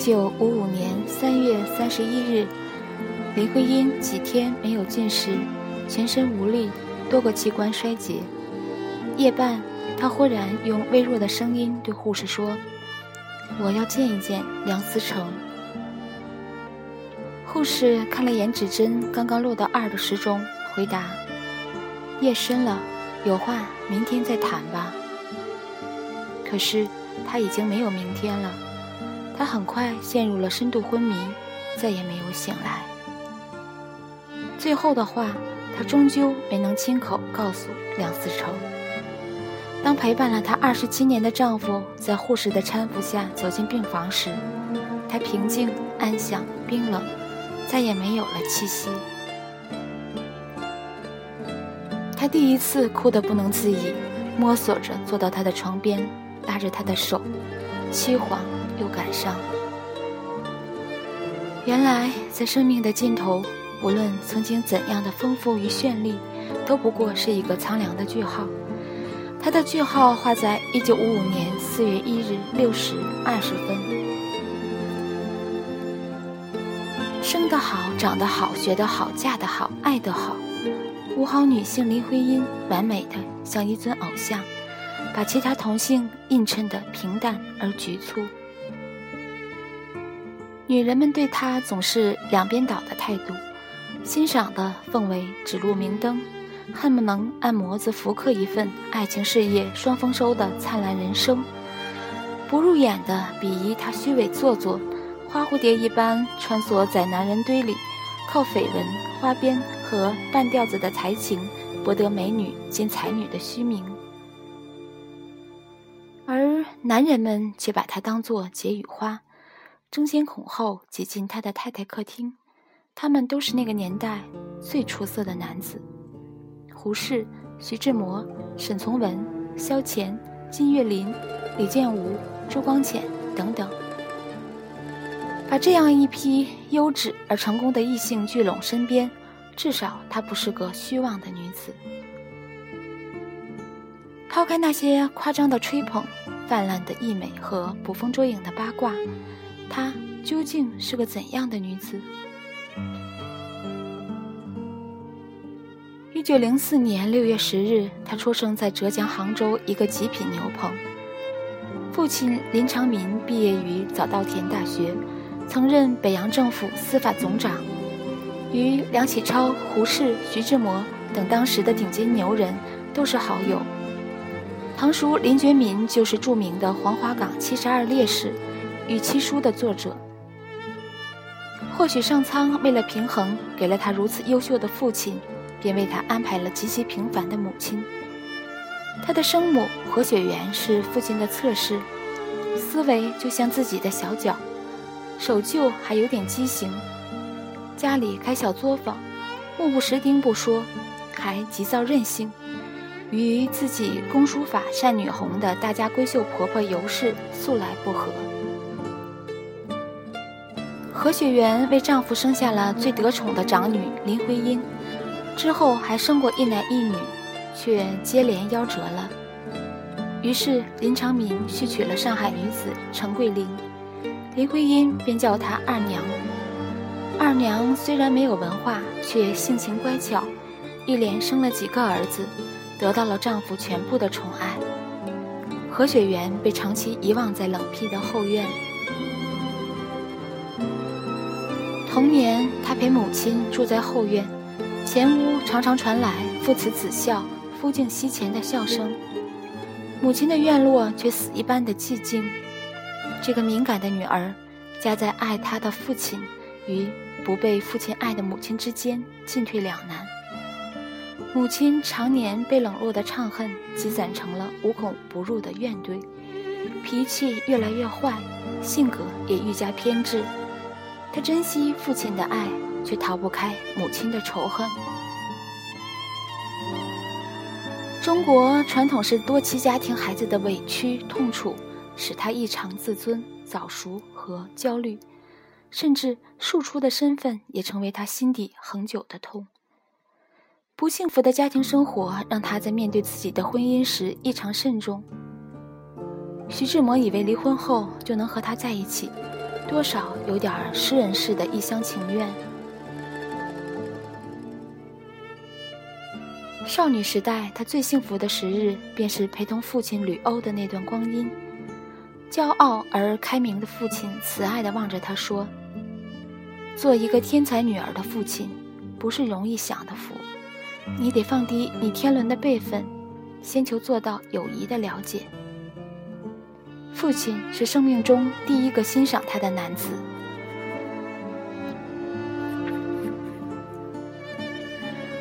九五五年三月三十一日，林徽因几天没有进食，全身无力，多个器官衰竭。夜半，她忽然用微弱的声音对护士说：“我要见一见梁思成。”护士看了眼指针刚刚落到二的时钟，回答：“夜深了，有话明天再谈吧。”可是他已经没有明天了，他很快陷入了深度昏迷，再也没有醒来。最后的话，他终究没能亲口告诉梁思成。当陪伴了她二十七年的丈夫在护士的搀扶下走进病房时，她平静、安详、冰冷。再也没有了气息。她第一次哭得不能自已，摸索着坐到他的床边，拉着他的手，凄惶感伤。原来，在生命的尽头，无论曾经怎样的丰富与绚丽，都不过是一个苍凉的句号。他的句号画在一九五五年四月一日六时二十分。生得好，长得好，学得好，嫁得好，爱得好，五好女性林徽因完美的像一尊偶像，把其他同性映衬得平淡而局促。女人们对他总是两边倒的态度，欣赏的奉为指路明灯，恨不能按模子复刻一份爱情事业双丰收的灿烂人生；不入眼的鄙夷他虚伪做作。花蝴蝶一般穿梭在男人堆里，靠绯闻、花边和半吊子的才情博得美女兼才女的虚名，而男人们却把她当作解语花，争先恐后挤进他的太太客厅。他们都是那个年代最出色的男子：胡适、徐志摩、沈从文、萧乾、金岳霖、李建武、朱光潜等等。把这样一批优质而成功的异性聚拢身边，至少她不是个虚妄的女子。抛开那些夸张的吹捧、泛滥的溢美和捕风捉影的八卦，她究竟是个怎样的女子？一九零四年六月十日，她出生在浙江杭州一个极品牛棚。父亲林长民毕业于早稻田大学。曾任北洋政府司法总长，与梁启超、胡适、徐志摩等当时的顶尖牛人都是好友。堂叔林觉民就是著名的黄花岗七十二烈士与七书的作者。或许上苍为了平衡给了他如此优秀的父亲，便为他安排了极其平凡的母亲。他的生母何雪媛是父亲的侧室，思维就像自己的小脚。守旧还有点畸形，家里开小作坊，目不识丁不说，还急躁任性，与自己工书法善女红的大家闺秀婆婆尤氏素来不和。何雪媛为丈夫生下了最得宠的长女林徽因，之后还生过一男一女，却接连夭折了。于是林长民续娶了上海女子陈桂林。林徽因便叫她二娘。二娘虽然没有文化，却性情乖巧，一连生了几个儿子，得到了丈夫全部的宠爱。何雪媛被长期遗忘在冷僻的后院。童年，她陪母亲住在后院，前屋常常传来父慈子孝、夫敬膝前的笑声，母亲的院落却死一般的寂静。这个敏感的女儿，夹在爱她的父亲与不被父亲爱的母亲之间，进退两难。母亲常年被冷落的怅恨积攒成了无孔不入的怨怼，脾气越来越坏，性格也愈加偏执。他珍惜父亲的爱，却逃不开母亲的仇恨。中国传统是多妻家庭孩子的委屈痛楚。使他异常自尊、早熟和焦虑，甚至庶出的身份也成为他心底恒久的痛。不幸福的家庭生活让他在面对自己的婚姻时异常慎重。徐志摩以为离婚后就能和他在一起，多少有点诗人式的一厢情愿。少女时代，她最幸福的时日，便是陪同父亲旅欧的那段光阴。骄傲而开明的父亲慈爱地望着她说：“做一个天才女儿的父亲，不是容易享的福。你得放低你天伦的辈分，先求做到友谊的了解。”父亲是生命中第一个欣赏他的男子。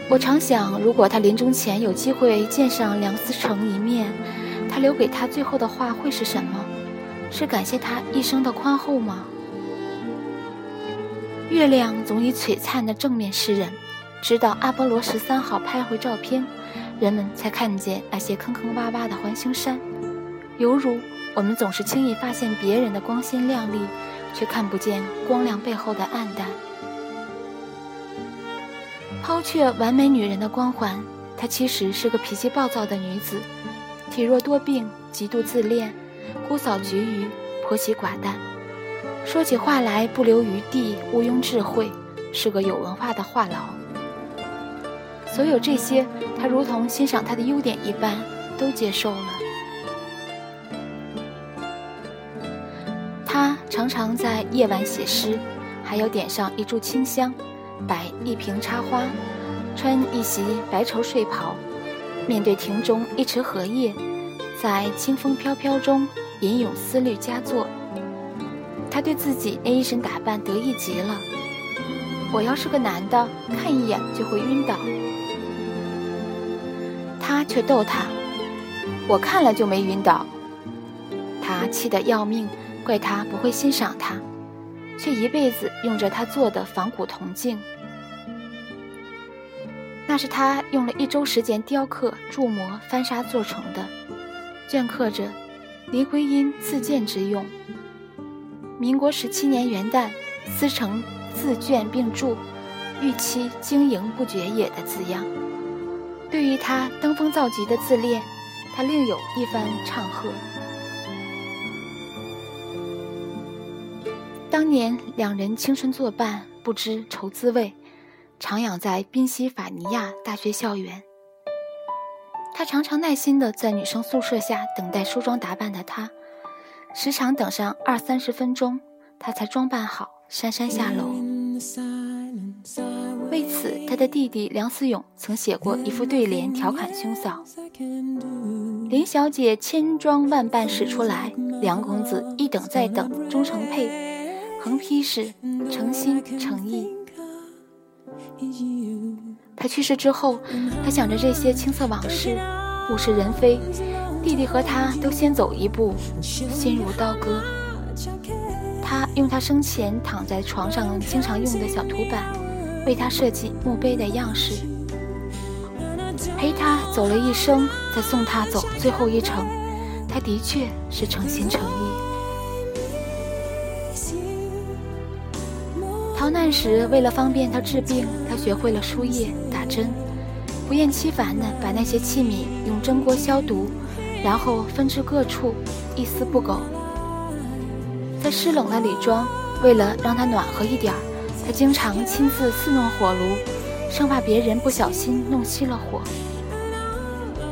我常想，如果他临终前有机会见上梁思成一面，他留给他最后的话会是什么？是感谢他一生的宽厚吗？月亮总以璀璨的正面示人，直到阿波罗十三号拍回照片，人们才看见那些坑坑洼洼的环形山，犹如我们总是轻易发现别人的光鲜亮丽，却看不见光亮背后的暗淡。抛却完美女人的光环，她其实是个脾气暴躁的女子，体弱多病，极度自恋，姑扫龉鱼，婆媳寡淡，说起话来不留余地，毋庸智慧，是个有文化的话痨。所有这些，她如同欣赏她的优点一般，都接受了。常常在夜晚写诗，还要点上一炷清香。摆一瓶插花，穿一袭白绸睡袍，面对庭中一池荷叶，在清风飘飘中吟咏思虑佳作。他对自己那一身打扮得意极了。我要是个男的，看一眼就会晕倒。他却逗他，我看了就没晕倒。他气得要命，怪他不会欣赏他。却一辈子用着他做的仿古铜镜，那是他用了一周时间雕刻、铸模、翻砂做成的，镌刻着林徽因自荐之用。民国十七年元旦，思成自卷并铸，玉期经营不绝也的字样。对于他登峰造极的自恋，他另有一番唱和。当年两人青春作伴，不知愁滋味，徜徉在宾夕法尼亚大学校园。他常常耐心地在女生宿舍下等待梳妆打扮的她，时常等上二三十分钟，他才装扮好姗姗下楼。为此，他的弟弟梁思永曾写过一副对联调侃兄嫂：“林小姐千装万扮使出来，梁公子一等再等终成配。”横批是诚心诚意。他去世之后，他想着这些青涩往事，物是人非。弟弟和他都先走一步，心如刀割。他用他生前躺在床上经常用的小图板，为他设计墓碑的样式，陪他走了一生，再送他走最后一程。他的确是诚心诚意。逃难时，为了方便他治病，他学会了输液、打针，不厌其烦地把那些器皿用蒸锅消毒，然后分至各处，一丝不苟。在湿冷的李庄，为了让他暖和一点儿，他经常亲自伺弄火炉，生怕别人不小心弄熄了火。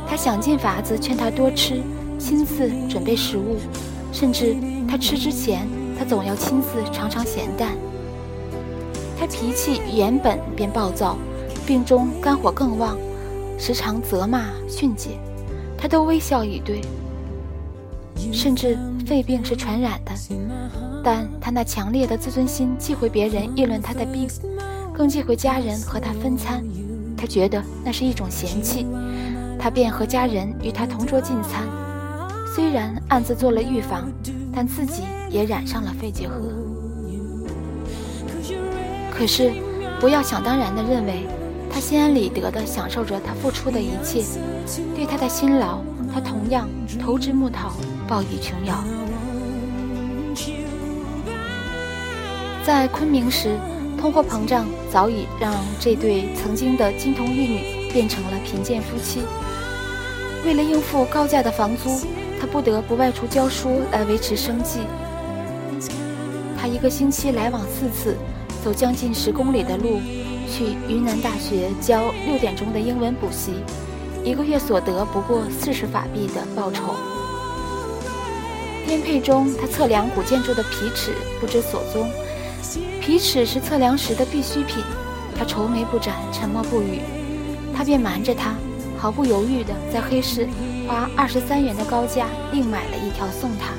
他想尽法子劝他多吃，亲自准备食物，甚至他吃之前，他总要亲自尝尝咸淡。他脾气原本便暴躁，病中肝火更旺，时常责骂训诫，他都微笑以对。甚至肺病是传染的，但他那强烈的自尊心忌讳别人议论他的病，更忌讳家人和他分餐，他觉得那是一种嫌弃，他便和家人与他同桌进餐，虽然暗自做了预防，但自己也染上了肺结核。可是，不要想当然地认为，他心安理得地享受着他付出的一切。对他的辛劳，他同样投之木桃，报以琼瑶。在昆明时，通货膨胀早已让这对曾经的金童玉女变成了贫贱夫妻。为了应付高价的房租，他不得不外出教书来维持生计。他一个星期来往四次，走将近十公里的路，去云南大学教六点钟的英文补习，一个月所得不过四十法币的报酬。颠沛中，他测量古建筑的皮尺不知所踪，皮尺是测量时的必需品。他愁眉不展，沉默不语。他便瞒着他，毫不犹豫地在黑市花二十三元的高价另买了一条送他。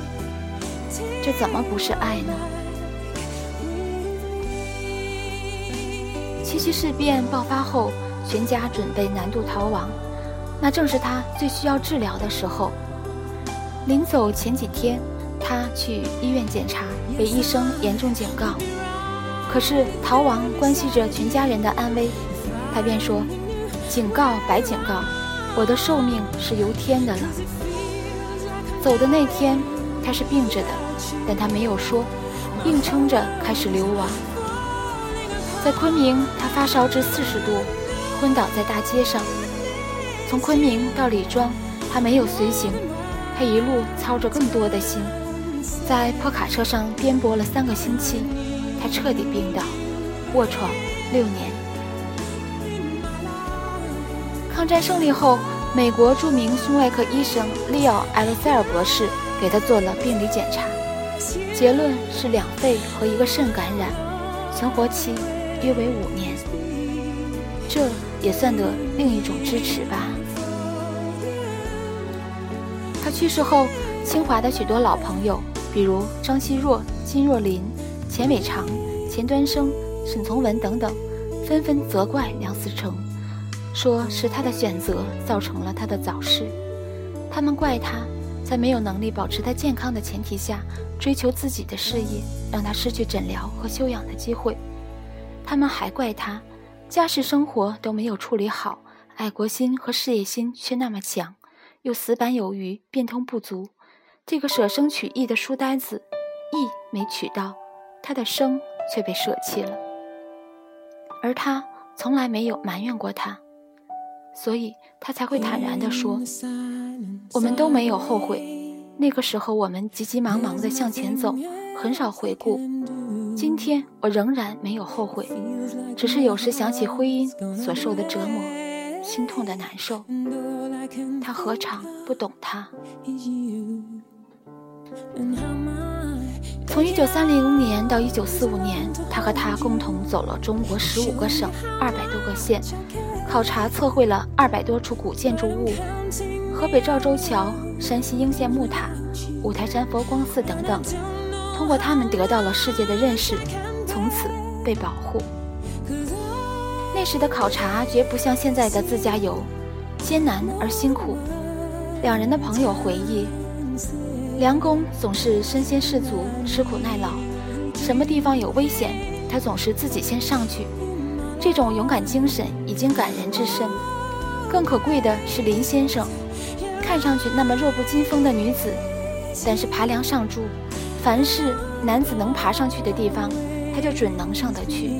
这怎么不是爱呢？七七事变爆发后，全家准备南渡逃亡，那正是他最需要治疗的时候。临走前几天，他去医院检查，被医生严重警告。可是逃亡关系着全家人的安危，他便说：“警告白警告，我的寿命是由天的了。”走的那天，他是病着的，但他没有说，硬撑着开始流亡。在昆明，他发烧至四十度，昏倒在大街上。从昆明到李庄，他没有随行，他一路操着更多的心，在破卡车上颠簸了三个星期。他彻底病倒，卧床六年。抗战胜利后，美国著名胸外科医生利奥·埃勒塞尔博士给他做了病理检查，结论是两肺和一个肾感染，存活期约为五年。这也算得另一种支持吧。他去世后，清华的许多老朋友，比如张奚若、金若琳。钱伟长、钱端升、沈从文等等，纷纷责怪梁思成，说是他的选择造成了他的早逝。他们怪他在没有能力保持他健康的前提下，追求自己的事业，让他失去诊疗和休养的机会。他们还怪他家世生活都没有处理好，爱国心和事业心却那么强，又死板有余，变通不足。这个舍生取义的书呆子，义没取到。他的生却被舍弃了，而他从来没有埋怨过他，所以他才会坦然地说：“我们都没有后悔。那个时候我们急急忙忙地向前走，很少回顾。今天我仍然没有后悔，只是有时想起婚姻所受的折磨，心痛的难受。他何尝不懂他？”从一九三零年到一九四五年，他和他共同走了中国十五个省、二百多个县，考察测绘了二百多处古建筑物，河北赵州桥、山西应县木塔、五台山佛光寺等等。通过他们得到了世界的认识，从此被保护。那时的考察绝不像现在的自驾游，艰难而辛苦。两人的朋友回忆。梁公总是身先士卒，吃苦耐劳。什么地方有危险，他总是自己先上去。这种勇敢精神已经感人至深。更可贵的是林先生，看上去那么弱不禁风的女子，但是爬梁上柱，凡是男子能爬上去的地方，他就准能上得去。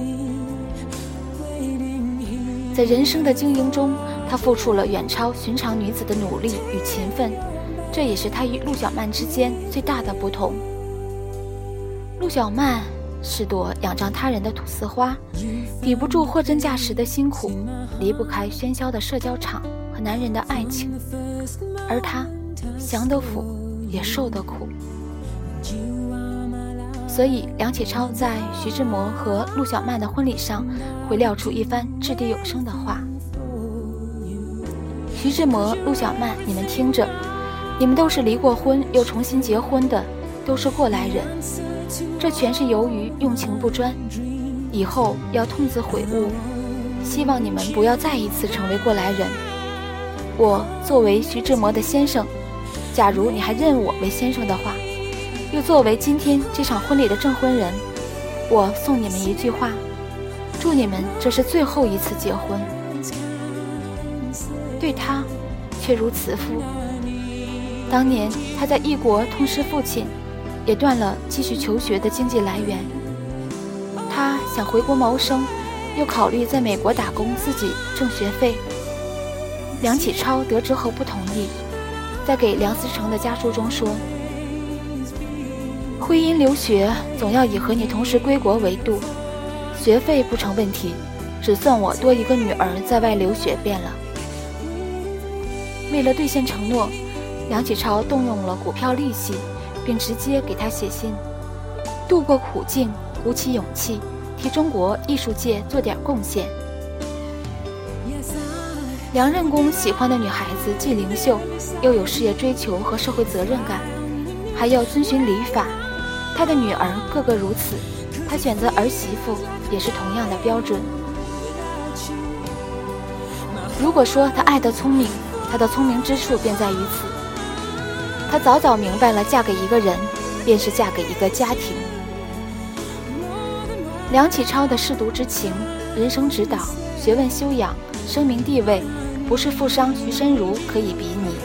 在人生的经营中，他付出了远超寻常女子的努力与勤奋。这也是他与陆小曼之间最大的不同。陆小曼是朵仰仗他人的吐司花，抵不住货真价实的辛苦，离不开喧嚣的社交场和男人的爱情，而他享得福也受得苦。所以梁启超在徐志摩和陆小曼的婚礼上会撂出一番掷地有声的话：“徐志摩、陆小曼，你们听着。”你们都是离过婚又重新结婚的，都是过来人，这全是由于用情不专，以后要痛自悔悟。希望你们不要再一次成为过来人。我作为徐志摩的先生，假如你还认我为先生的话，又作为今天这场婚礼的证婚人，我送你们一句话：祝你们这是最后一次结婚。对他，却如慈父。当年他在异国痛失父亲，也断了继续求学的经济来源。他想回国谋生，又考虑在美国打工自己挣学费。梁启超得知后不同意，在给梁思成的家书中说：“婚姻留学总要以和你同时归国为度，学费不成问题，只算我多一个女儿在外留学便了。为了兑现承诺，梁启超动用了股票利息，并直接给他写信，度过苦境，鼓起勇气，替中国艺术界做点贡献。梁任公喜欢的女孩子既灵秀，又有事业追求和社会责任感，还要遵循礼法。他的女儿个个如此，他选择儿媳妇也是同样的标准。如果说他爱得聪明，他的聪明之处便在于此。他早早明白了，嫁给一个人，便是嫁给一个家庭。梁启超的舐犊之情、人生指导、学问修养、声名地位。不是富商徐申如可以比拟，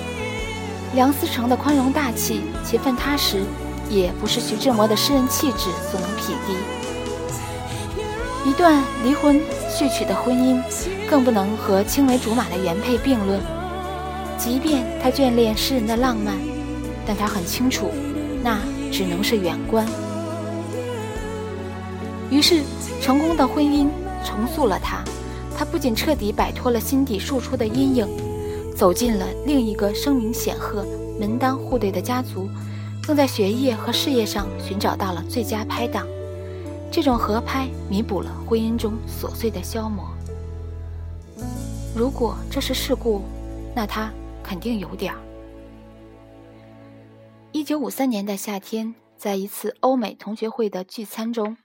梁思成的宽容大气、勤奋踏实，也不是徐志摩的诗人气质所能匹敌。一段离婚续娶的婚姻，更不能和青梅竹马的原配并论。即便他眷恋诗人的浪漫，但他很清楚，那只能是远观。于是，成功的婚姻重塑了他。他不仅彻底摆脱了心底庶出的阴影，走进了另一个声名显赫、门当户对的家族，更在学业和事业上寻找到了最佳拍档。这种合拍弥补了婚姻中琐碎的消磨。如果这是事故，那他肯定有点儿。一九五三年的夏天，在一次欧美同学会的聚餐中。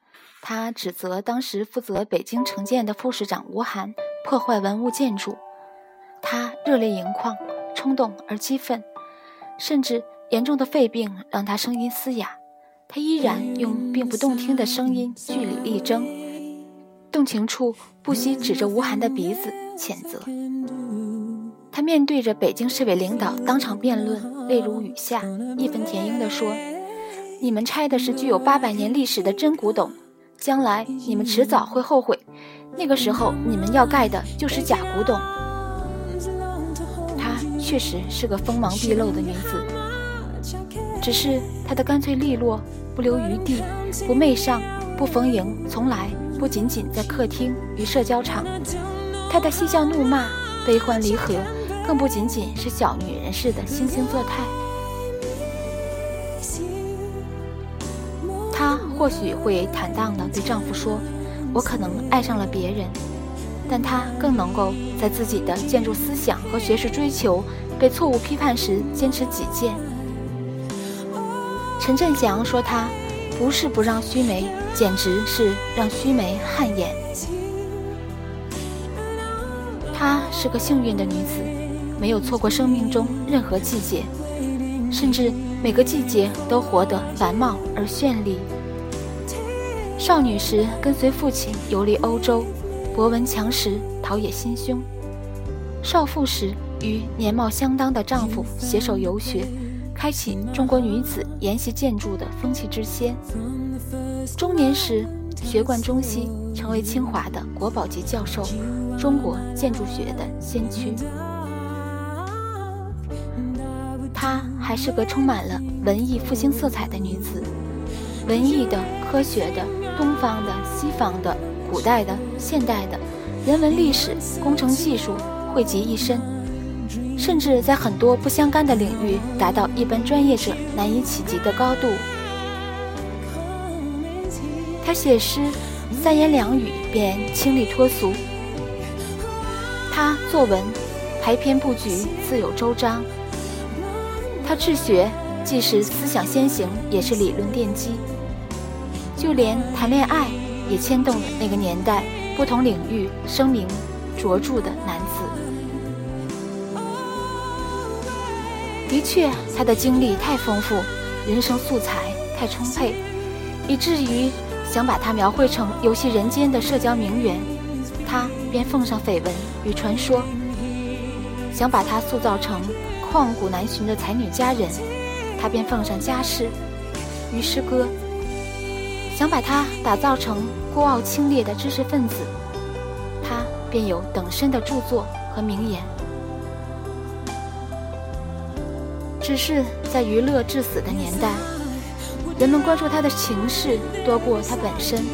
他指责当时负责北京城建的副市长吴晗破坏文物建筑，他热泪盈眶，冲动而激愤，甚至严重的肺病让他声音嘶哑。他依然用并不动听的声音据理力争，动情处不惜指着吴晗的鼻子谴责。他面对着北京市委领导当场辩论，泪如雨下，义愤填膺地说：“你们拆的是具有八百年历史的真古董。”将来你们迟早会后悔，那个时候你们要盖的就是假古董。她确实是个锋芒毕露的女子，只是她的干脆利落、不留余地、不媚上、不逢迎，从来不仅仅在客厅与社交场。她的嬉笑怒骂、悲欢离合，更不仅仅是小女人似的惺惺作态。她或许会坦荡地对丈夫说：“我可能爱上了别人。”但她更能够在自己的建筑思想和学识追求被错误批判时坚持己见。陈振祥说：“她不是不让须眉，简直是让须眉汗颜。”她是个幸运的女子，没有错过生命中任何季节，甚至每个季节都活得繁茂而绚丽。少女时跟随父亲游历欧洲，博闻强识，陶冶心胸；少妇时与年貌相当的丈夫携手游学，开启中国女子研习建筑的风气之先；中年时学贯中西，成为清华的国宝级教授，中国建筑学的先驱。她还是个充满了文艺复兴色彩的女子，文艺的、科学的。东方的、西方的、古代的、现代的，人文历史、工程技术汇集一身，甚至在很多不相干的领域达到一般专业者难以企及的高度。他写诗三言两语便清丽脱俗，他作文排篇布局自有周章，他治学既是思想先行，也是理论奠基。就连谈恋爱也牵动了那个年代不同领域声名卓著的男子。的确，他的经历太丰富，人生素材太充沛，以至于想把他描绘成游戏人间的社交名媛，他便奉上绯闻与传说；想把他塑造成旷古难寻的才女佳人，他便奉上家世与诗歌。想把他打造成孤傲清冽的知识分子，他便有等身的著作和名言。只是在娱乐至死的年代，人们关注他的情事多过他本身，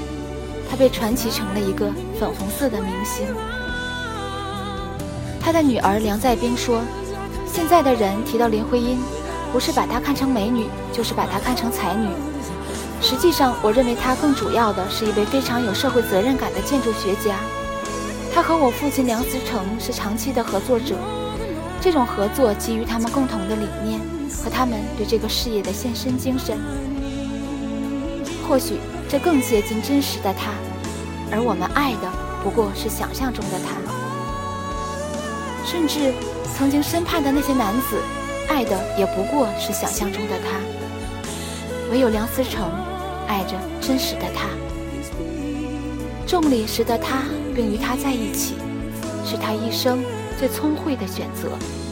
他被传奇成了一个粉红色的明星。他的女儿梁再冰说：“现在的人提到林徽因，不是把她看成美女，就是把她看成才女。实际上，我认为她更主要的是一位非常有社会责任感的建筑学家。她和我父亲梁思成是长期的合作者，这种合作基于他们共同的理念和他们对这个事业的献身精神。或许这更接近真实的他，而我们爱的不过是想象中的他。”甚至曾经深盼的那些男子，爱的也不过是想象中的他。唯有梁思成，爱着真实的他。重礼时的他，并与他在一起，是他一生最聪慧的选择。